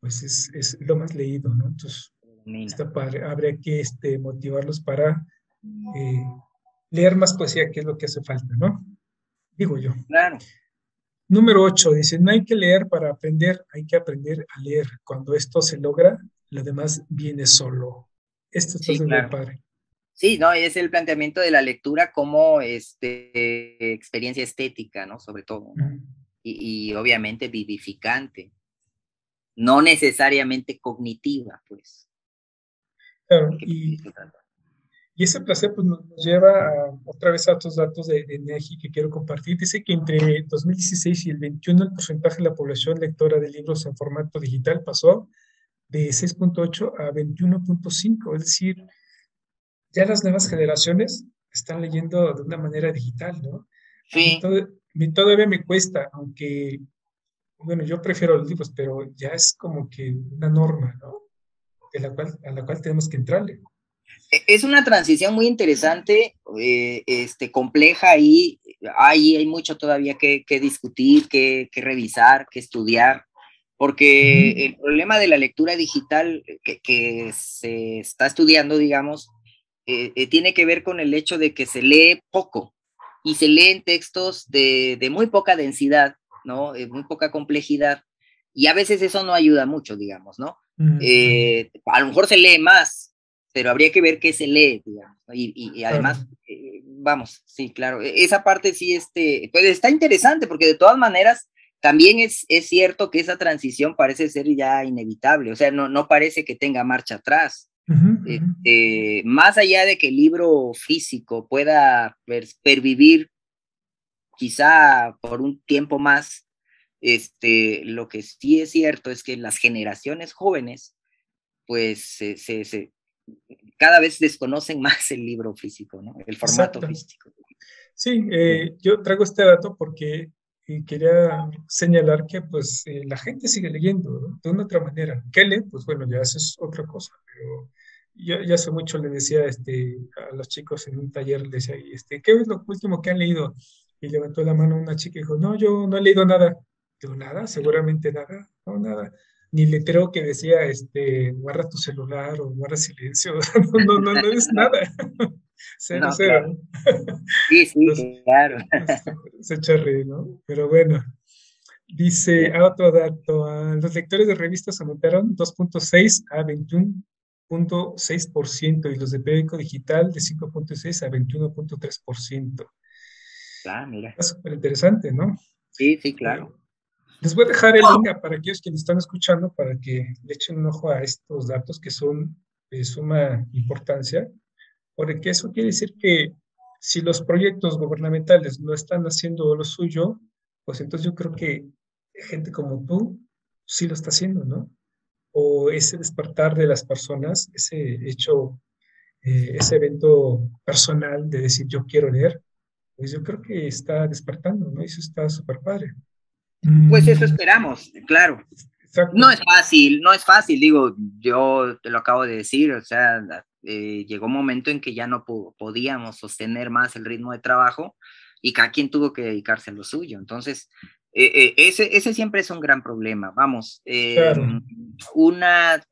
pues es, es, lo más leído, ¿no? Entonces, está padre. Habría que este, motivarlos para eh, leer más poesía, que es lo que hace falta, ¿no? Digo yo. Claro. Número 8, dice, no hay que leer para aprender, hay que aprender a leer. Cuando esto se logra, lo demás viene solo. Esto está sí, muy padre. Sí, no, es el planteamiento de la lectura como este, experiencia estética, ¿no? Sobre todo. y, y, obviamente vivificante. No necesariamente cognitiva, pues. Claro, y, y ese placer pues, nos lleva otra vez a otros datos de, de que quiero compartir. Dice que entre 2016 y el 21 el porcentaje de la población lectora de libros en formato digital pasó de 6.8 a 21.5. Es decir, ya las nuevas generaciones están leyendo de una manera digital, ¿no? Sí. todavía me cuesta, aunque, bueno, yo prefiero los libros, pero ya es como que una norma, ¿no? De la cual, a la cual tenemos que entrarle. E, es una transición muy interesante, eh, este, compleja y hay, hay mucho todavía que, discutir, que, revisar, que estudiar, porque el problema de la lectura digital que, se está estudiando, digamos, eh, eh, tiene que ver con el hecho de que se lee poco y se leen textos de, muy poca densidad, ¿no? muy poca complejidad, y a veces eso no ayuda mucho, digamos, ¿no? a lo mejor se lee más, pero habría que ver qué se lee, digamos, y, además, eh, vamos, sí, claro, e, esa parte sí, este, pues está interesante, porque de todas maneras, también es, es cierto que esa transición parece ser ya inevitable, o sea, no, no parece que tenga marcha atrás. Este, más allá de que el libro físico pueda pervivir quizá por un tiempo más, este, lo que sí es cierto es que las generaciones jóvenes, pues se, se, cada vez desconocen más el libro físico, ¿no? El formato físico. Sí, eh, yo traigo este dato porque eh, quería señalar que pues eh, la gente sigue leyendo de una otra manera. ¿Qué lee? Pues bueno, ya eso es otra cosa, pero yo ya hace mucho le decía este, a los chicos en un taller, le decía, este, ¿qué es lo último que han leído? Y levantó la mano una chica y dijo, no, yo no he leído nada. Digo, nada, seguramente nada, no, nada ni letrero que decía, este, guarda tu celular o guarda silencio, no, no, no, es nada. cero, cero. Sí, sí, claro. Se echa ¿no? Pero bueno, dice, a otro dato, los lectores de revistas aumentaron 2.6 a 21.6% y los de periódico digital de 5.6 a 21.3%. Ah, mira. Está súper interesante, ¿no? Sí, sí, claro. Les voy a dejar el link para aquellos que nos están escuchando para que le echen un ojo a estos datos que son de suma importancia, porque eso quiere decir que si los proyectos gubernamentales no están haciendo lo suyo, pues entonces yo creo que gente como tú sí lo está haciendo, ¿no? O ese despertar de las personas, ese hecho, eh, ese evento personal de decir yo quiero leer, pues yo creo que está despertando, ¿no? Eso está súper padre. Pues eso mm. esperamos, claro. No es fácil, no es fácil, digo, yo te lo acabo de decir, o sea, eh, llegó un momento en que ya no podíamos sostener más el ritmo de trabajo y cada quien tuvo que dedicarse a lo suyo. Entonces, eh, eh, ese, ese siempre es un gran problema. Vamos, una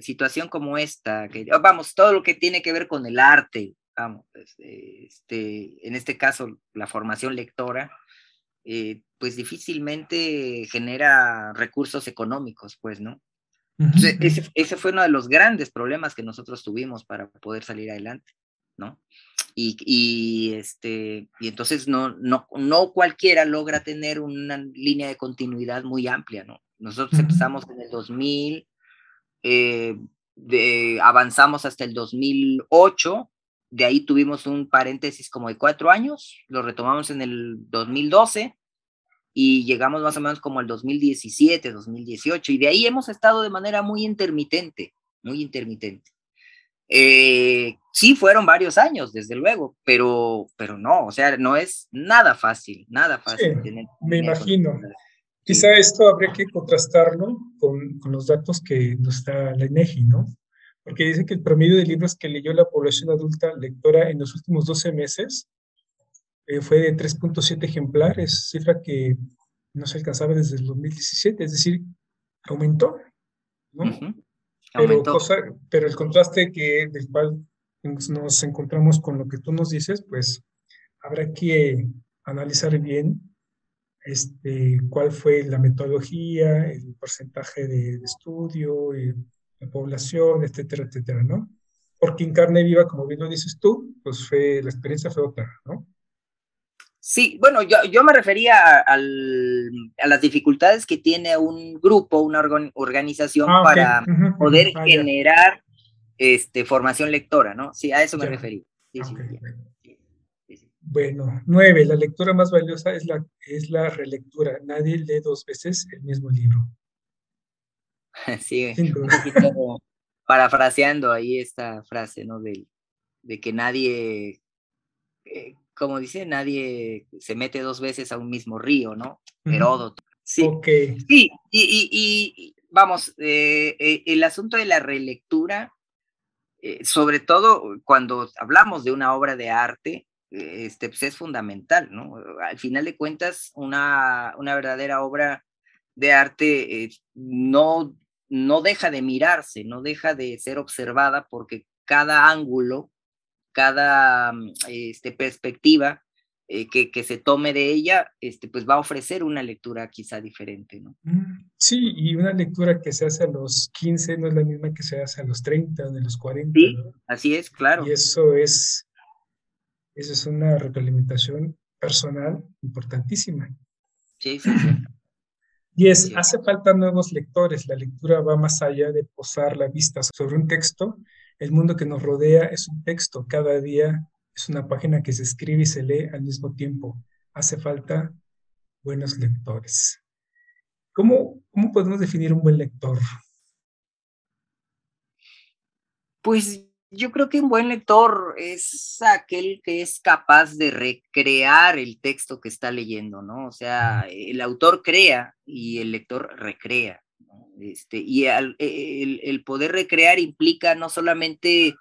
situación como esta, que, vamos, todo lo que tiene que ver con el arte, vamos, este, este en este caso, la formación lectora, eh, pues difícilmente genera recursos económicos, pues, ¿no? ese, fue uno de los grandes problemas que nosotros tuvimos para poder salir adelante, ¿no? Y, este, y entonces no, no, no cualquiera logra tener una línea de continuidad muy amplia, ¿no? Nosotros empezamos en el 2000, eh, de, avanzamos hasta el 2008, de ahí tuvimos un paréntesis como de cuatro años, lo retomamos en el 2012 y llegamos más o menos como al 2017, 2018, y de ahí hemos estado de manera muy intermitente, muy intermitente. Eh, sí, fueron varios años, desde luego, pero, pero no, o sea, no es nada fácil, nada fácil. me imagino. Quizá esto habría que contrastarlo con, con, los datos que nos da la INEGI, ¿no? Porque dice que el promedio de libros que leyó la población adulta lectora en los últimos 12 meses eh, fue de 3.7 ejemplares, cifra que no se alcanzaba desde el 2017, es decir, aumentó, ¿no? Pero, cosa, pero el contraste que, del cual nos encontramos con lo que tú nos dices, pues habrá que analizar bien este, cuál fue la metodología, el porcentaje de, estudio, la población, etcétera, etcétera, ¿no? Porque en carne viva, como bien lo dices tú, pues fue, la experiencia fue otra, ¿no? Sí, bueno, yo, yo me refería al, a las dificultades que tiene un grupo, una organización ah, para poder ah, generar este, formación lectora, ¿no? Sí, a eso me refería. Sí, sí, bueno, nueve, la lectura más valiosa es la, es la relectura. Nadie lee dos veces el mismo libro. Sí, un poquito parafraseando ahí esta frase, ¿no? De, de que nadie eh, como dice, nadie se mete dos veces a un mismo río, ¿no? Heródoto. Sí, sí y, vamos, eh, eh, el asunto de la relectura, eh, sobre todo cuando hablamos de una obra de arte, este, pues es fundamental, ¿no? Al final de cuentas, una, una verdadera obra de arte no, no deja de mirarse, no deja de ser observada porque cada ángulo cada mm, este, perspectiva eh, que, que, se tome de ella, este, pues va a ofrecer una lectura quizá diferente, ¿no? Mm, sí, y una lectura que se hace a los 15 no es la misma que se hace a los 30 o de los 40. Sí, así es, claro. Y eso es, eso es una retroalimentación personal importantísima. Sí, sí, sí. Y es, hace falta nuevos lectores. La lectura va más allá de posar la vista sobre un texto, el mundo que nos rodea es un texto, cada día es una página que se escribe y se lee al mismo tiempo. Hace falta buenos lectores. ¿Cómo, cómo podemos definir un buen lector? Pues yo creo que un buen lector es aquel que es capaz de recrear el texto que está leyendo, ¿no? O sea, el autor crea y el lector recrea. Este, y el, poder recrear implica no solamente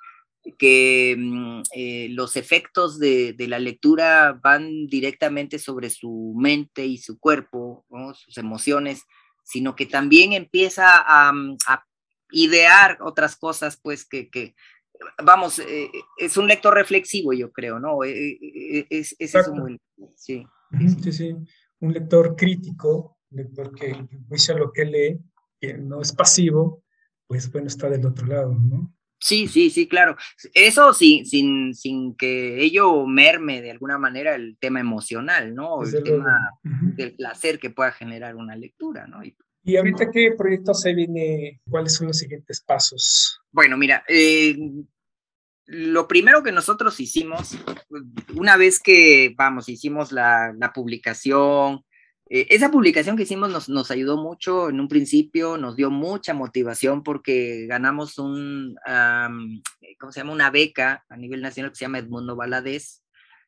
que mm, eh, los efectos de, la lectura van directamente sobre su mente y su cuerpo, sus emociones, sino que también empieza a, mm, idear otras cosas, pues que, vamos, eh, es un lector reflexivo, yo creo, ¿no? Eh, es, es, un, sí. sí, sí, un lector crítico, un lector que juicia lo que lee no es pasivo, pues bueno, está del otro lado, ¿no? Sí, sí, sí, claro. Eso sin, sin, sin que ello merme de alguna manera el tema emocional, ¿no? el tema del placer que pueda generar una lectura, ¿no? Y, ahorita qué proyecto se viene? ¿Cuáles son los siguientes pasos? Bueno, mira, eh, lo primero que nosotros hicimos, una vez que, vamos, hicimos la, publicación, eh, esa publicación que hicimos nos, ayudó mucho en un principio, nos dio mucha motivación porque ganamos un, ¿cómo se llama? Una beca a nivel nacional que se llama Edmundo Valadez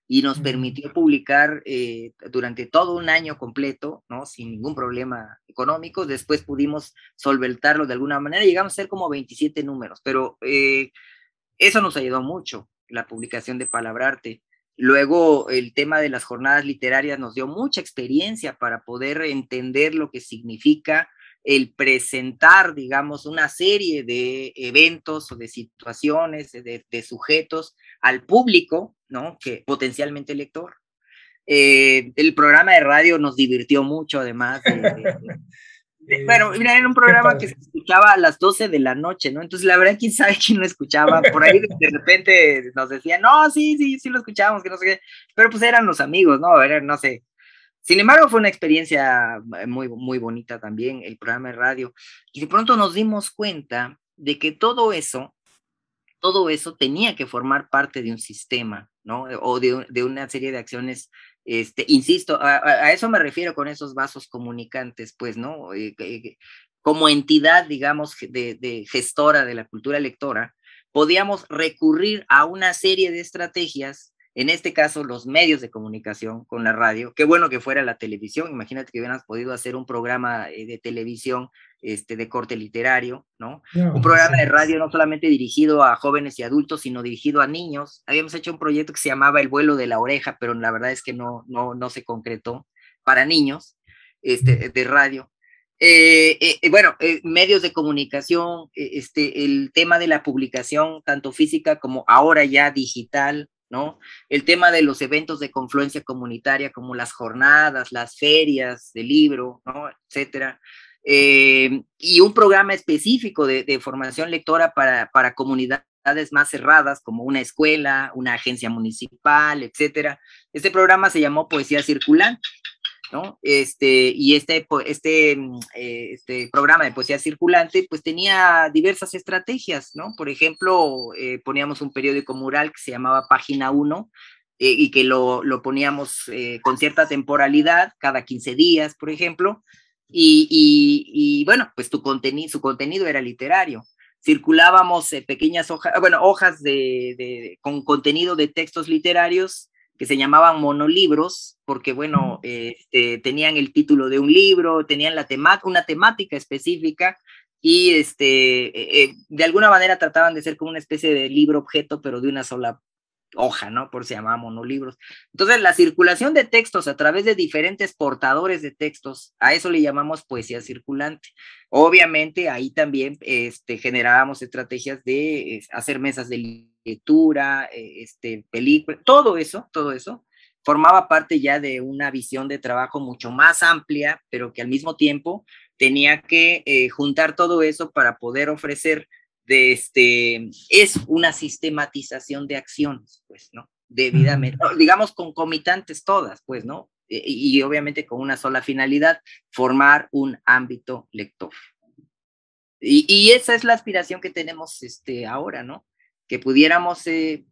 y nos permitió publicar eh, durante todo un año completo, ¿no? Sin ningún problema económico. Después pudimos solventarlo de alguna manera, llegamos a ser como 27 números, pero eh, eso nos ayudó mucho, la publicación de Palabrarte. Luego el tema de las jornadas literarias nos dio mucha experiencia para poder entender lo que significa el presentar, digamos, una serie de eventos o de situaciones, de, sujetos al público, ¿no? Que potencialmente lector. Eh, el programa de radio nos divirtió mucho, además de, bueno, mira, era un programa que se escuchaba a las 12 de la noche, ¿no? Entonces, la verdad, quién sabe quién lo escuchaba. Por ahí de repente nos decían, no, sí, sí, sí lo escuchábamos, que no sé qué. Pero pues eran los amigos, ¿no? Era, no sé. Sin embargo, fue una experiencia muy, muy bonita también, el programa de radio. Y de pronto nos dimos cuenta de que todo eso, todo eso tenía que formar parte de un sistema, ¿no? O de, de una serie de acciones este, insisto, a, eso me refiero con esos vasos comunicantes, pues, ¿no? Eh, eh, como entidad, digamos, de, gestora de la cultura lectora, podíamos recurrir a una serie de estrategias, en este caso los medios de comunicación con la radio, qué bueno que fuera la televisión, imagínate que hubieras podido hacer un programa eh, de televisión este, de corte literario, ¿no? un programa de radio no solamente dirigido a jóvenes y adultos, sino dirigido a niños. Habíamos hecho un proyecto que se llamaba El vuelo de la oreja, pero la verdad es que no, no, no se concretó para niños este, de radio. Eh, eh, eh, bueno, medios de comunicación, este, el tema de la publicación, tanto física como ahora ya digital, ¿no? El tema de los eventos de confluencia comunitaria, como las jornadas, las ferias de libro, ¿no? Etcétera. y un programa específico de, formación lectora para, para comunidades más cerradas, como una escuela, una agencia municipal, etcétera. Este programa se llamó Poesía Circulante. ¿No? Este, y este, este, mm, eh, este programa de poesía circulante, pues tenía diversas estrategias, ¿no? Por ejemplo, eh, poníamos un periódico mural que se llamaba Página 1 eh, y que lo, lo poníamos con cierta temporalidad, cada 15 días, por ejemplo, y, y, bueno, pues tu contenido, su contenido era literario circulábamos pequeñas hojas, bueno, hojas de, de, con contenido de textos literarios que se llamaban monolibros, porque bueno, este, tenían el título de un libro, tenían la una temática específica y este, e, e, de alguna manera trataban de ser como una especie de libro objeto, pero de una sola hoja, ¿no? Por si llamaban monolibros. Entonces, la circulación de textos a través de diferentes portadores de textos, a eso le llamamos poesía circulante. Obviamente, ahí también este, generábamos estrategias de hacer mesas de lectura, eh, este, película, todo eso, todo eso formaba parte ya de una visión de trabajo mucho más amplia, pero que al mismo tiempo tenía que eh, juntar todo eso para poder ofrecer de este, es una sistematización de acciones, pues, ¿no? Debidamente, digamos concomitantes todas, pues, ¿no? E, y, obviamente con una sola finalidad, formar un ámbito lector. Y, y, esa es la aspiración que tenemos este, ahora, ¿no? Que pudiéramos eh,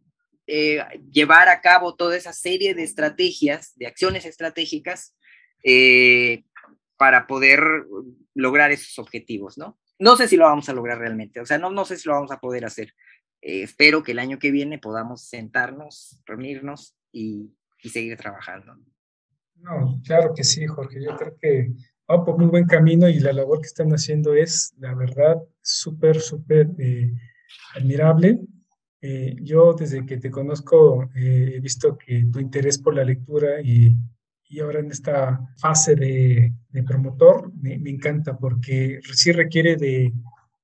eh, llevar a cabo toda esa serie de estrategias, de acciones estratégicas, eh, para poder lograr esos objetivos, ¿no? No sé si lo vamos a lograr realmente, o sea, no, no sé si lo vamos a poder hacer. Eh, espero que el año que viene podamos sentarnos, reunirnos y, y, seguir trabajando. No, claro que sí, Jorge. Yo creo que va por muy buen camino y la labor que están haciendo es, la verdad, súper, súper eh, admirable. Eh, yo desde que te conozco he visto que tu interés por la lectura y y ahora en esta fase de, promotor me, encanta porque sí requiere de,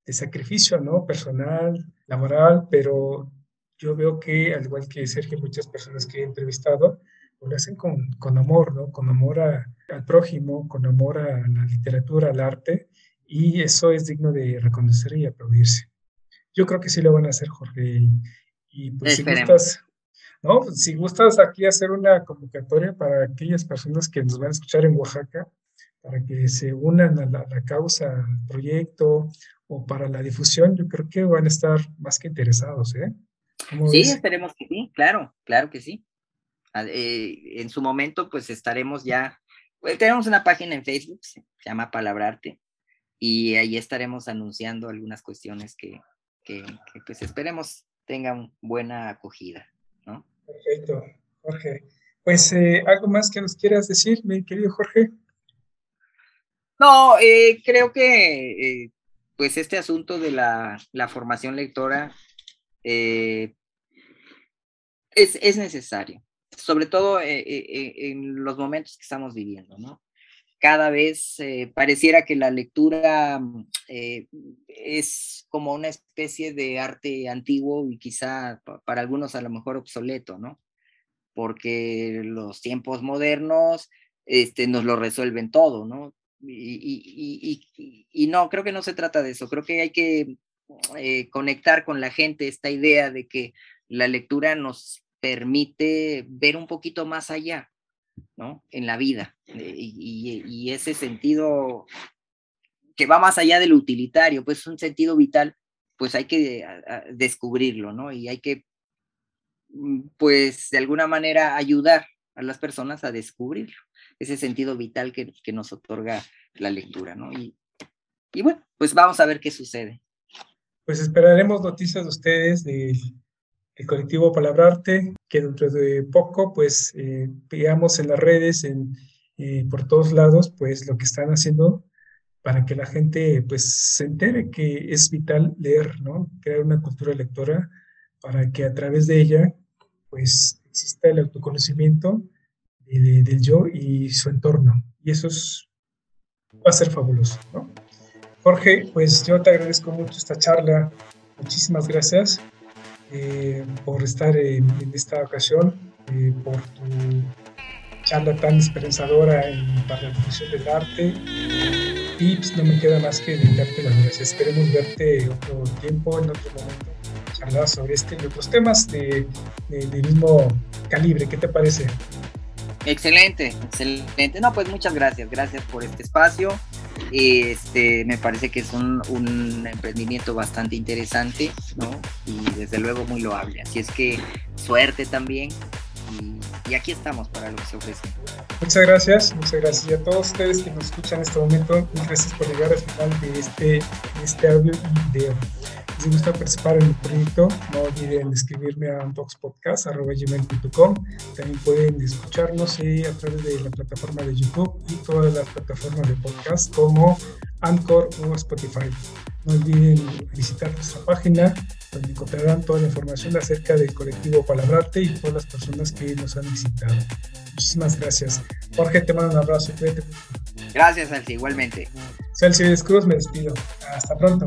sacrificio, ¿no? Personal, laboral, pero yo veo que, al igual que Sergio, muchas personas que he entrevistado, lo hacen con, con amor, ¿no? Con amor al prójimo, con amor a la literatura, al arte, y eso es digno de reconocer y aplaudirse. Yo creo que sí lo van a hacer, Jorge. Y, pues si gustas, ¿no? Si gustas aquí hacer una convocatoria para aquellas personas que nos van a escuchar en Oaxaca, para que se unan a la, causa, al proyecto o para la difusión, yo creo que van a estar más que interesados, ¿eh? Sí, esperemos que sí, claro, claro que sí. Eh, en su momento, pues estaremos ya, pues, tenemos una página en Facebook, se llama Palabrarte, y ahí estaremos anunciando algunas cuestiones que, que, que pues esperemos tengan buena acogida. Perfecto, Jorge. Pues, eh, ¿algo más que nos quieras decir, mi querido Jorge? No, eh, creo que eh, pues este asunto de la, formación lectora es, es, necesario, sobre todo en los momentos que estamos viviendo, ¿no? Cada vez pareciera que la lectura es como una especie de arte antiguo y quizá para algunos a lo mejor obsoleto, ¿no? Porque los tiempos modernos este, nos lo resuelven todo, ¿no? Y, y, no, creo que no se trata de eso, creo que hay que eh, conectar con la gente esta idea de que la lectura nos permite ver un poquito más allá, ¿no? En la vida. Eh, y, ese sentido que va más allá del utilitario, pues es un sentido vital, pues hay que descubrirlo, ¿no? Y hay que, mm, pues, de alguna manera ayudar a las personas a descubrirlo, ese sentido vital que, que nos otorga la lectura, ¿no? Y, y bueno, pues vamos a ver qué sucede. Pues esperaremos noticias de ustedes del, colectivo Palabrarte, que dentro de poco, pues, eh, veamos en las redes, en, eh, por todos lados, pues, lo que están haciendo para que la gente, pues, se entere que es vital leer, ¿no? Crear una cultura lectora para que a través de ella, pues, exista el autoconocimiento del yo y su entorno. Y eso es, va a ser fabuloso, ¿no? Jorge, pues yo te agradezco mucho esta charla. Muchísimas gracias eh, por estar en, esta ocasión, eh, por tu charla tan esperanzadora en, para la difusión del arte. Y pues no me queda más que darte las gracias. Esperemos verte otro tiempo, en otro momento, charlar sobre este y otros temas de, de, de mismo calibre. ¿Qué te parece? Excelente, excelente. No, pues muchas gracias. Gracias por este espacio. Este, me parece que es un, un, emprendimiento bastante interesante, ¿no? Y desde luego muy loable. Así es que suerte también. Y, aquí estamos para lo que se ofrece. Muchas gracias, muchas gracias. Y a todos ustedes que nos escuchan en este momento, gracias por llegar al final de este, de este audio y video les gusta participar en el proyecto, no olviden escribirme a unboxpodcast.com. También pueden escucharnos eh, a través de la plataforma de YouTube y todas las plataformas de podcast como Anchor o Spotify. No olviden visitar nuestra página donde encontrarán toda la información acerca del colectivo Palabrarte y todas las personas que nos han visitado. Muchísimas gracias. Jorge, te mando un abrazo. Gracias, Celsi, igualmente. Celsi Cruz, me despido. Hasta pronto.